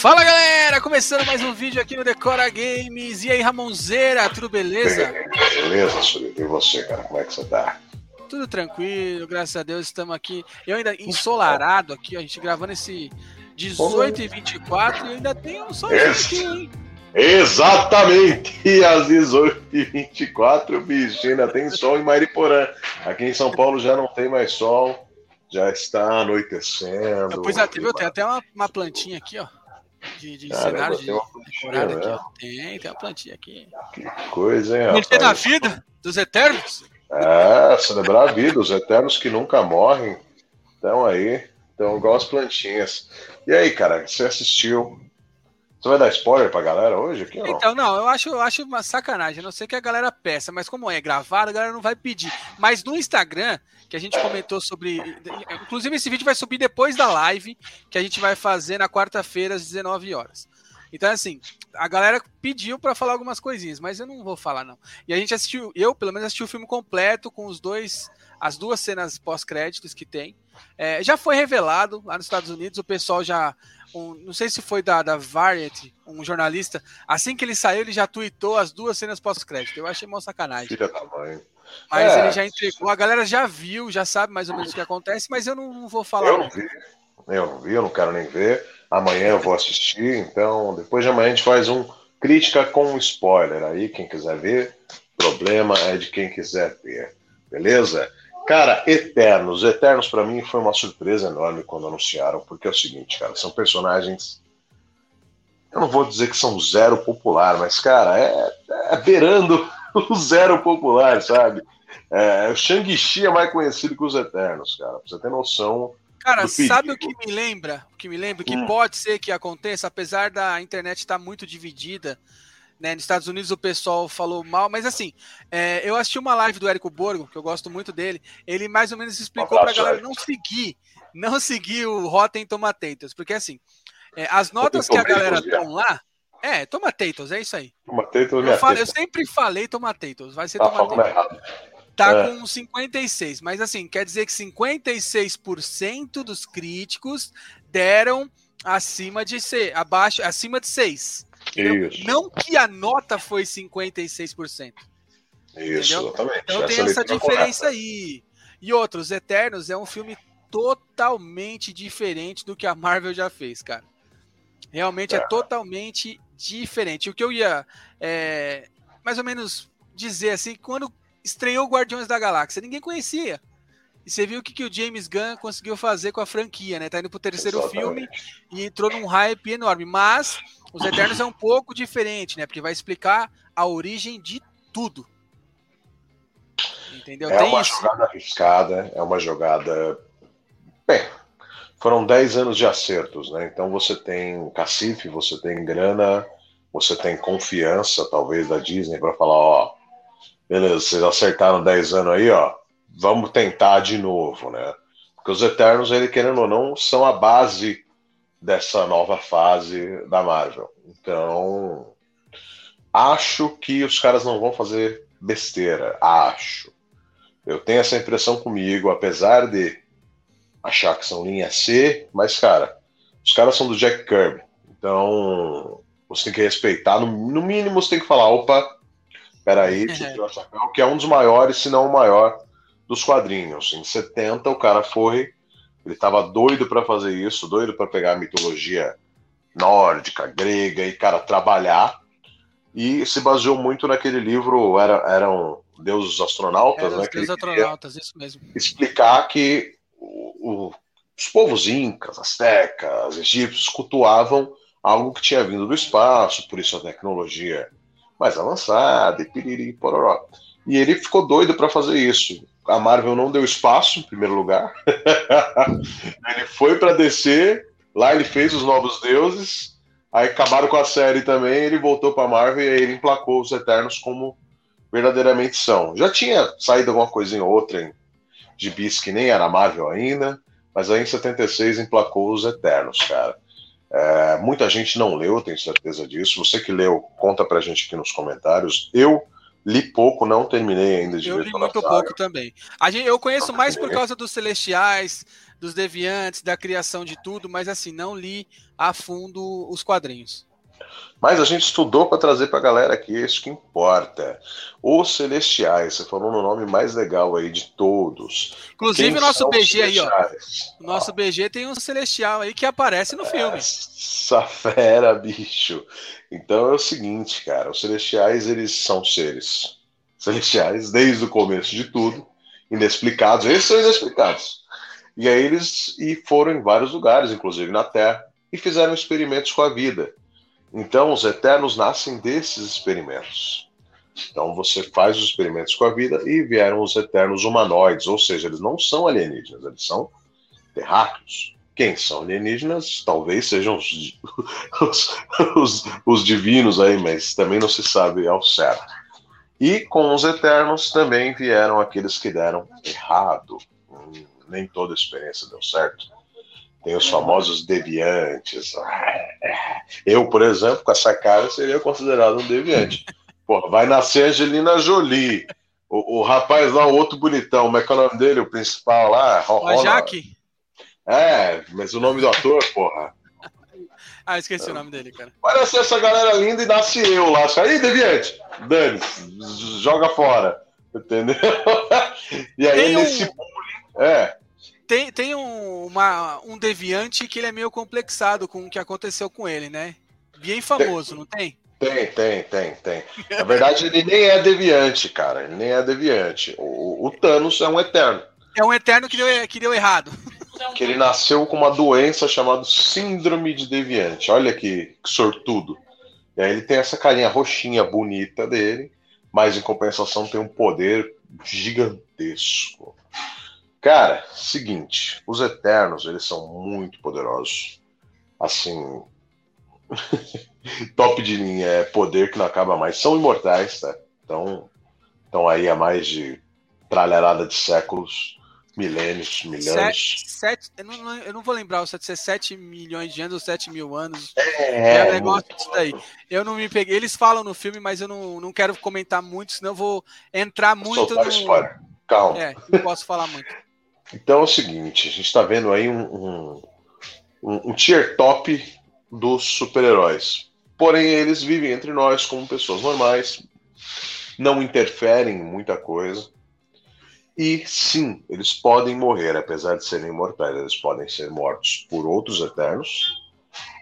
Fala galera, começando mais um vídeo aqui no Decora Games. E aí, Ramonzeira, tudo beleza? Beleza, Surito. E você, cara, como é que você tá? Tudo tranquilo, graças a Deus, estamos aqui. Eu ainda ensolarado aqui, a gente gravando esse 18 e 24 e ainda tem um sol aqui, hein? Exatamente! E às 18h24, bicho, ainda tem sol em Mariporã. Aqui em São Paulo já não tem mais sol, já está anoitecendo. Pois é, viu? Tem até uma, uma plantinha aqui, ó. De, de Caramba, cenário de temporada aqui, né? Tem, tem uma plantinha aqui. Que coisa, hein, Energia da vida dos Eternos. É, celebrar a vida, os eternos que nunca morrem. Estão aí, estão igual as plantinhas. E aí, cara, você assistiu? Você vai dar spoiler pra galera hoje aqui? Então, não, eu acho, eu acho uma sacanagem. Não sei que a galera peça, mas como é gravado, a galera não vai pedir. Mas no Instagram, que a gente comentou sobre. Inclusive, esse vídeo vai subir depois da live que a gente vai fazer na quarta-feira, às 19 horas. Então, assim, a galera pediu pra falar algumas coisinhas, mas eu não vou falar, não. E a gente assistiu, eu pelo menos assisti o filme completo com os dois, as duas cenas pós-créditos que tem. É, já foi revelado lá nos Estados Unidos, o pessoal já. um- não sei se foi da, da Variety, um jornalista. Assim que ele saiu, ele já tweetou as duas cenas pós-crédito. Eu achei mó sacanagem. Filha da mãe. Mas É. ele já entregou, a galera já viu, já sabe mais ou menos o que acontece, mas eu não, não vou falar. Eu não vi, eu não vi, eu não quero nem ver. Amanhã eu vou assistir, então depois de amanhã a gente faz um crítica com spoiler. Aí quem quiser ver, problema é de quem quiser ver, beleza? Cara, Eternos, Eternos pra mim foi uma surpresa enorme quando anunciaram, porque é o seguinte, cara, são personagens. Eu não vou dizer que são zero popular, mas cara, é, é beirando o zero popular, sabe? É, o Shang-Chi é mais conhecido que os Eternos, cara, pra você ter noção. Cara, sabe o que me lembra? O que me lembra que Hum. pode ser que aconteça, apesar da internet estar muito dividida. Né, nos Estados Unidos o pessoal falou mal, mas assim, é, eu assisti uma live do Érico Borgo, que eu gosto muito dele. Ele mais ou menos explicou pra abraço, galera não seguir, não seguir o Rotten Tomatoes, porque assim, é, as notas que a galera Tomatoes, estão lá, é, Tomatoes, é isso aí. Matei toda Eu, falo- eu sempre falei Tomatoes, vai ser Tá Tomatoes. Tá É. com 56, mas assim, quer dizer que 56% dos críticos deram acima de ser, abaixo, acima de 6. Isso. Não que a nota foi 56%. Isso, entendeu? exatamente. Então tem essa diferença correta. aí. E outros, Eternos é um filme totalmente diferente do que a Marvel já fez, cara. Realmente é, É. totalmente diferente. O que eu ia é, mais ou menos dizer assim, quando estreou Guardiões da Galáxia, ninguém conhecia. E você viu o que, que o James Gunn conseguiu fazer com a franquia, né? Tá indo pro terceiro Exatamente. filme e entrou num hype enorme. Mas os Eternos é um pouco diferente, né? Porque vai explicar a origem de tudo. Entendeu? É Tem uma isso. jogada arriscada, é uma jogada. Bem, foram 10 anos de acertos, né? Então você tem cacife, você tem grana, você tem confiança, talvez, da Disney para falar: ó, beleza, vocês acertaram 10 anos aí, ó, vamos tentar de novo, né? Porque os Eternos, ele querendo ou não, são a base dessa nova fase da Marvel. Então, acho que os caras não vão fazer besteira. Acho. Eu tenho essa impressão comigo, apesar de achar que são linha C, mas, cara, os caras são do Jack Kirby. Então, você tem que respeitar. No, no mínimo, você tem que falar: opa, peraí, chapéu, que é um dos maiores, se não o maior, dos quadrinhos. Em 70, o cara foi. Ele estava doido para fazer isso, doido para pegar a mitologia nórdica, grega e, cara, trabalhar. E se baseou muito naquele livro, era, eram Deuses Astronautas, É, né? os queria astronautas, isso mesmo. explicar que o- o- os povos incas, astecas, egípcios cultuavam algo que tinha vindo do espaço, por isso a tecnologia mais avançada, e piriri, pororó. E ele ficou doido para fazer isso. A Marvel não deu espaço, em primeiro lugar. ele foi para DC, lá ele fez os Novos Deuses, aí acabaram com a série também, ele voltou para Marvel e aí ele emplacou os Eternos como verdadeiramente são. Já tinha saído alguma coisinha ou outra em gibis que nem era Marvel ainda, mas aí em 76 emplacou os Eternos, cara. É, muita gente não leu, tenho certeza disso. Você que leu, conta pra gente aqui nos comentários. Eu li pouco, não terminei ainda de Eu ver li muito pouco também. A gente, eu conheço mais por causa dos Celestiais, dos deviantes, da criação de tudo, mas assim, não li a fundo os quadrinhos. Mas a gente estudou para trazer para a galera aqui, isso que importa. Os Celestiais, você falou no nome mais legal aí de todos. Inclusive o nosso BG aí, ó. O nosso BG tem um Celestial aí que aparece no filme. Essa fera, bicho. Então é o seguinte, cara, os Celestiais, eles são seres celestiais desde o começo de tudo, inexplicados. Esses são inexplicados. E aí eles e foram em vários lugares, inclusive na Terra, e fizeram experimentos com a vida então, os eternos nascem desses experimentos. Então, você faz os experimentos com a vida e vieram os eternos humanoides, ou seja, eles não são alienígenas, eles são terráqueos. Quem são alienígenas? Talvez sejam os, os, os, os divinos aí, mas também não se sabe ao certo. E com os eternos também vieram aqueles que deram errado. Hum, nem toda experiência deu certo. Tem os famosos deviantes. Eu, por exemplo, com essa cara, seria considerado um deviante. Pô, vai nascer Angelina Jolie. O, o, rapaz lá, o outro bonitão, como é que é o nome dele? O principal lá? O Jaque. É, mas o nome do ator, porra. Ah, esqueci o nome dele, cara. Vai nascer essa galera linda e nasce eu lá. Aí, deviante, dane joga fora. Entendeu? E aí, Tem nesse. Um... É tem, tem um, uma, um deviante que ele é meio complexado com o que aconteceu com ele, né? Bem famoso, tem, não tem? Tem, tem, tem, tem. Na verdade, ele nem é deviante, cara. Ele nem é deviante. O, o Thanos é um eterno. É um eterno que deu, que deu errado. Que ele nasceu com uma doença chamada Síndrome de Deviante. Olha que, que sortudo. E aí ele tem essa carinha roxinha bonita dele, mas em compensação tem um poder gigantesco. Cara, seguinte, os Eternos, eles são muito poderosos. Assim, top de linha, é poder que não acaba mais. São imortais, tá? Então, estão aí há mais de tralharada de séculos, milênios, milhões. Sete, sete, eu, não, eu não vou lembrar se é 7 milhões de anos ou 7 mil anos. É, é um negócio disso daí. Eu não me peguei. Eles falam no filme, mas eu não, não quero comentar muito, senão eu vou entrar muito Soltar no. Spoiler. Calma. É, não posso falar muito. Então é o seguinte, a gente está vendo aí um, um, um, tier top dos super-heróis. Porém, eles vivem entre nós como pessoas normais, não interferem em muita coisa. E sim, eles podem morrer, apesar de serem imortais, eles podem ser mortos por outros eternos,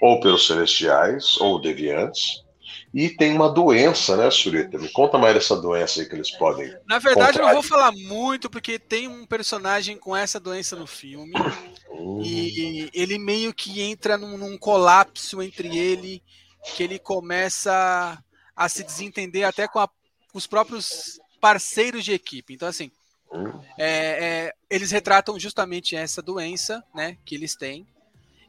ou pelos celestiais, ou deviantes, e tem uma doença, né, Surita? Me conta mais dessa doença aí que eles podem. Na verdade, eu não vou falar muito, porque tem um personagem com essa doença no filme. Uhum. E ele meio que entra num, num, colapso entre ele, que ele começa a se desentender até com, a, com os próprios parceiros de equipe. Então, assim, uhum. é, é, eles retratam justamente essa doença, né, que eles têm.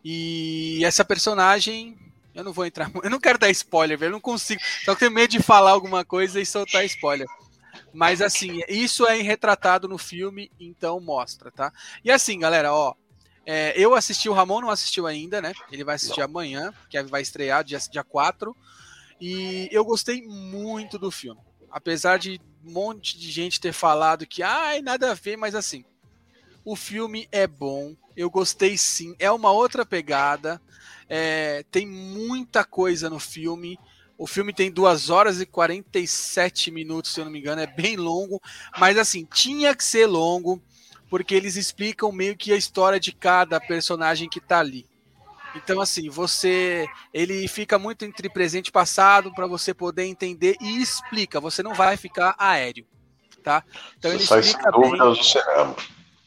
E essa personagem eu não vou entrar. Eu não quero dar spoiler, velho. Eu não consigo. Só que tenho medo de falar alguma coisa e soltar spoiler. Mas assim, isso é retratado no filme, então mostra, tá? E assim, galera, ó. É, eu assisti, o Ramon não assistiu ainda, né? Ele vai assistir não. amanhã, que vai estrear dia, dia 4. E eu gostei muito do filme. Apesar de um monte de gente ter falado que, ai, nada a ver, mas assim, o filme é bom. Eu gostei sim. É uma outra pegada. É, tem muita coisa no filme. O filme tem 2 horas e 47 minutos, se eu não me engano, é bem longo, mas assim, tinha que ser longo, porque eles explicam meio que a história de cada personagem que tá ali. Então, assim, você. Ele fica muito entre presente e passado para você poder entender e explica. Você não vai ficar aéreo. Tá? Então você ele explica bem.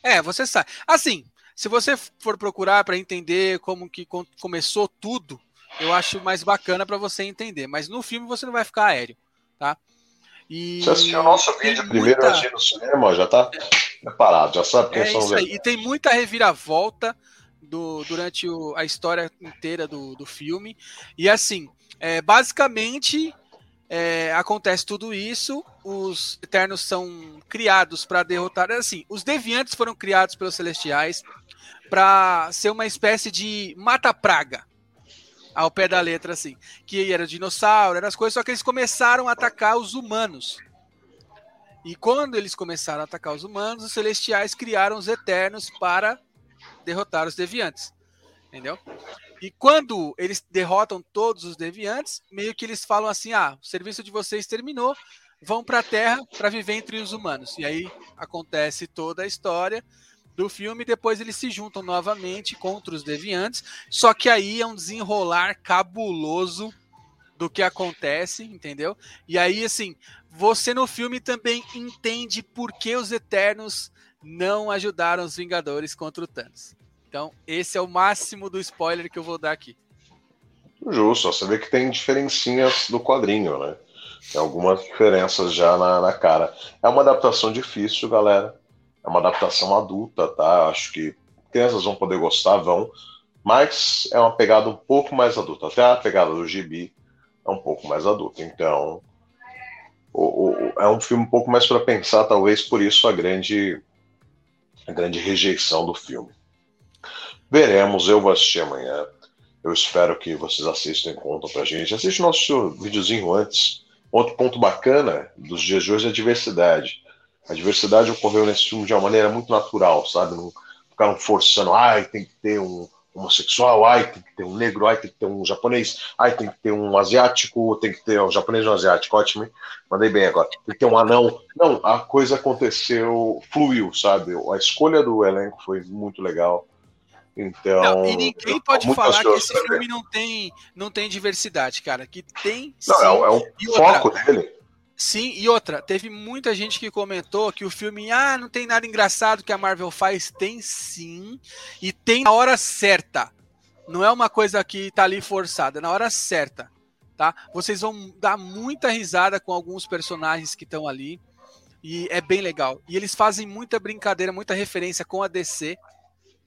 É, você sabe. Assim, se você for procurar para entender como que começou tudo, eu acho mais bacana para você entender. Mas no filme você não vai ficar aéreo, tá? E você assistiu o nosso vídeo primeiro muita... antes no cinema, já tá preparado, já sabe quem é são E tem muita reviravolta do, durante o, a história inteira do, do filme. E assim, é, basicamente é, acontece tudo isso, os Eternos são criados para derrotar. Assim, os Deviantes foram criados pelos Celestiais para ser uma espécie de mata-praga. Ao pé da letra, assim. Que era dinossauro, eram as coisas, só que eles começaram a atacar os humanos. E quando eles começaram a atacar os humanos, os celestiais criaram os eternos para derrotar os deviantes. Entendeu? E quando eles derrotam todos os deviantes, meio que eles falam assim: ah, o serviço de vocês terminou, vão para a Terra para viver entre os humanos. E aí acontece toda a história do filme, depois eles se juntam novamente contra os deviantes, só que aí é um desenrolar cabuloso do que acontece, entendeu? E aí, assim, você no filme também entende por que os Eternos não ajudaram os Vingadores contra o Thanos. Então, esse é o máximo do spoiler que eu vou dar aqui. Justo, você vê que tem diferencinhas do quadrinho, né? Tem algumas diferenças já na, na cara. É uma adaptação difícil, galera. É uma adaptação adulta, tá? Acho que crianças vão poder gostar, vão. Mas é uma pegada um pouco mais adulta. Até a pegada do gibi é um pouco mais adulta. Então, o, o, é um filme um pouco mais para pensar, talvez por isso a grande, a grande rejeição do filme. Veremos, eu vou assistir amanhã. Eu espero que vocês assistam e contam pra gente. Assiste o nosso videozinho antes. Outro ponto bacana dos dias de hoje é a diversidade. A diversidade ocorreu nesse filme de uma maneira muito natural, sabe? Não ficaram forçando, ai, tem que ter um homossexual, ai, tem que ter um negro, ai, tem que ter um japonês, ai, tem que ter um asiático, tem que ter um japonês e um asiático, ótimo, hein? Mandei bem agora. Tem que ter um anão. Não, a coisa aconteceu, fluiu, sabe? A escolha do elenco foi muito legal. Então. Não, e ninguém pode falar que esse filme não tem, não tem diversidade, cara. Que tem. Não, sim, é, é um foco dele. Sim, e outra, teve muita gente que comentou que o filme, ah, não tem nada engraçado que a Marvel faz. Tem sim, e tem na hora certa. Não é uma coisa que tá ali forçada, é na hora certa, tá? Vocês vão dar muita risada com alguns personagens que estão ali, e é bem legal. E eles fazem muita brincadeira, muita referência com a DC,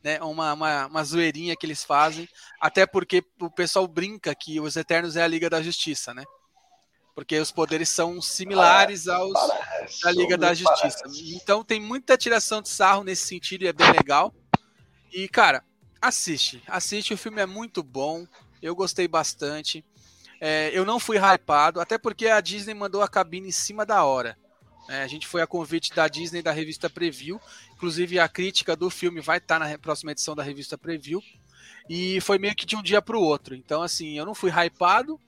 né? Uma, uma, uma zoeirinha que eles fazem, até porque o pessoal brinca que os Eternos é a Liga da Justiça, né? porque os poderes são similares aos parece, da Liga da Justiça. Parece. Então tem muita tiração de sarro nesse sentido e é bem legal. E cara, assiste, assiste, o filme é muito bom, eu gostei bastante. É, eu não fui hypado, até porque a Disney mandou a cabine em cima da hora. É, a gente foi a convite da Disney da revista Preview, inclusive a crítica do filme vai estar na próxima edição da revista Preview. E foi meio que de um dia para o outro. Então, assim, eu não fui hypado,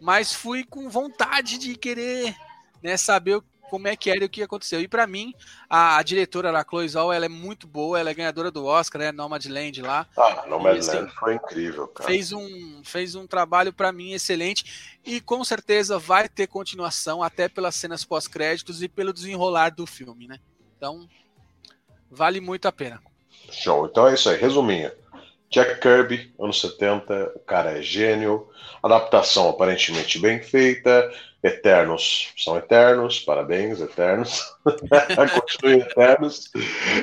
mas fui com vontade de querer né, saber como é que era e o que aconteceu. E para mim, a, a, diretora da Chloe Zhao, ela é muito boa, ela é ganhadora do Oscar, né, Nomadland lá. Ah, Nomadland assim, foi incrível, cara. Fez um, fez um trabalho para mim excelente e com certeza vai ter continuação até pelas cenas pós-créditos e pelo desenrolar do filme, né? Então, vale muito a pena. Show. Então é isso aí, resuminho. Jack Kirby, anos 70, o cara é gênio. Adaptação aparentemente bem feita. Eternos são eternos, parabéns, eternos. Continuem eternos.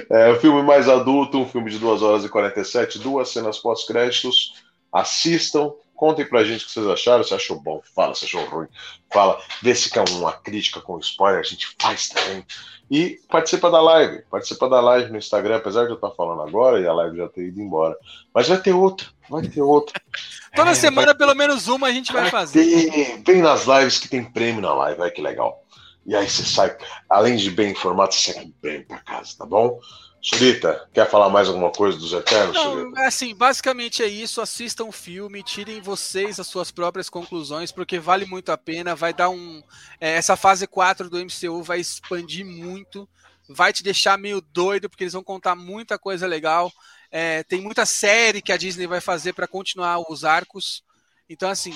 É, o filme mais adulto, um filme de 2 horas e 47, duas cenas pós-créditos. Assistam, contem pra gente o que vocês acharam. Se achou bom, fala. Se achou ruim, fala. Vê se quer uma crítica com spoiler, a gente faz também. E participa da live. Participa da live no Instagram, apesar de eu estar falando agora e a live já ter ido embora. Mas vai ter outra, vai ter outra. Toda é, semana, vai... pelo menos uma, a gente vai, vai fazer. Ter... Vem nas lives que tem prêmio na live, vai que legal. E aí você sai, além de bem informado, você sai com prêmio pra casa, tá bom? Surita, quer falar mais alguma coisa dos Eternos? Não, assim, basicamente é isso. Assistam o filme, tirem vocês as suas próprias conclusões, porque vale muito a pena. Vai dar um. É, essa fase 4 do MCU vai expandir muito, vai te deixar meio doido, porque eles vão contar muita coisa legal. É, tem muita série que a Disney vai fazer para continuar os arcos. Então, assim,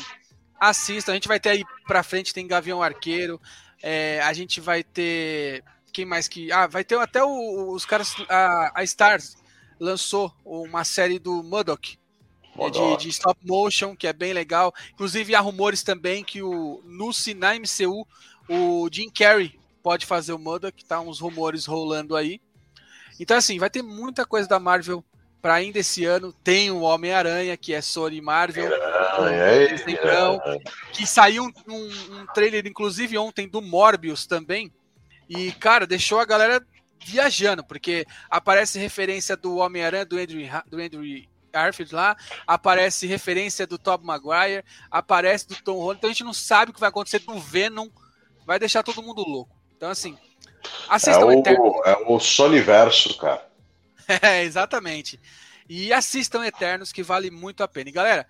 assista. A gente vai ter aí pra frente, tem Gavião Arqueiro. É, a gente vai ter quem mais que. Ah, vai ter até o, os caras. A, a Stars lançou uma série do Murdoch. De, de, stop motion, que é bem legal. Inclusive, há rumores também que o, no, na MCU o Jim Carrey pode fazer o Murdoch, tá uns rumores rolando aí. Então, assim, vai ter muita coisa da Marvel para ainda esse ano. Tem o Homem-Aranha, que é Sony Marvel, que saiu um, um, um trailer, inclusive ontem, do Morbius também, e, cara, deixou a galera viajando, porque aparece referência do Homem-Aranha, do Andrew, do Andrew Garfield lá, aparece referência do Tobey Maguire, aparece do Tom Holland, então a gente não sabe o que vai acontecer do Venom, vai deixar todo mundo louco. Então, assim, assistam é o, Eterno. É o Soniverso, cara. é, exatamente. E assistam Eternos, que vale muito a pena. E galera,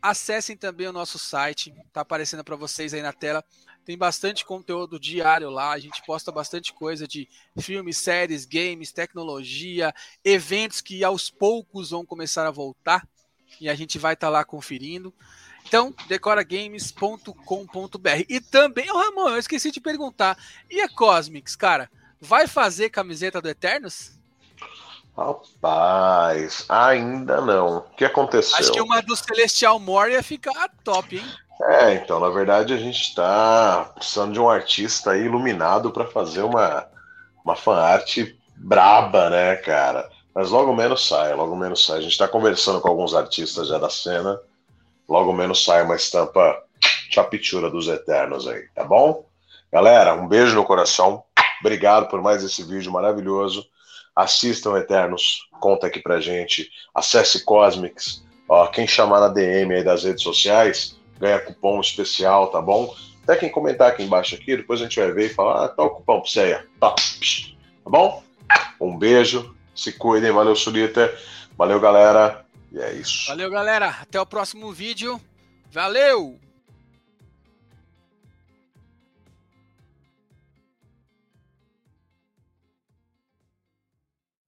acessem também o nosso site, tá aparecendo para vocês aí na tela. Tem bastante conteúdo diário lá, a gente posta bastante coisa de filmes, séries, games, tecnologia, eventos que aos poucos vão começar a voltar e a gente vai estar tá lá conferindo. Então, decoragames.com.br. E também, o oh, Ramon, eu esqueci de perguntar. E a Cosmics, cara? Vai fazer camiseta do Eternos? Rapaz, ainda não. O que aconteceu? Acho que uma do Celestial More ia ficar top, hein? É, então, na verdade a gente está precisando de um artista aí iluminado para fazer uma, uma fanart braba, né, cara? Mas logo menos sai, logo menos sai. A gente está conversando com alguns artistas já da cena. Logo menos sai uma estampa chapitura dos Eternos aí, tá bom? Galera, um beijo no coração. Obrigado por mais esse vídeo maravilhoso. Assistam Eternos, conta aqui pra gente. Acesse Cosmics. Ó, quem chamar na DM aí das redes sociais, ganha cupom especial, tá bom? Até quem comentar aqui embaixo aqui, depois a gente vai ver e falar, ah, tá o cupom pra você aí, Tá, tá bom? Um beijo, se cuidem, valeu, Surita. Valeu, galera. E é isso. Valeu, galera. Até o próximo vídeo. Valeu!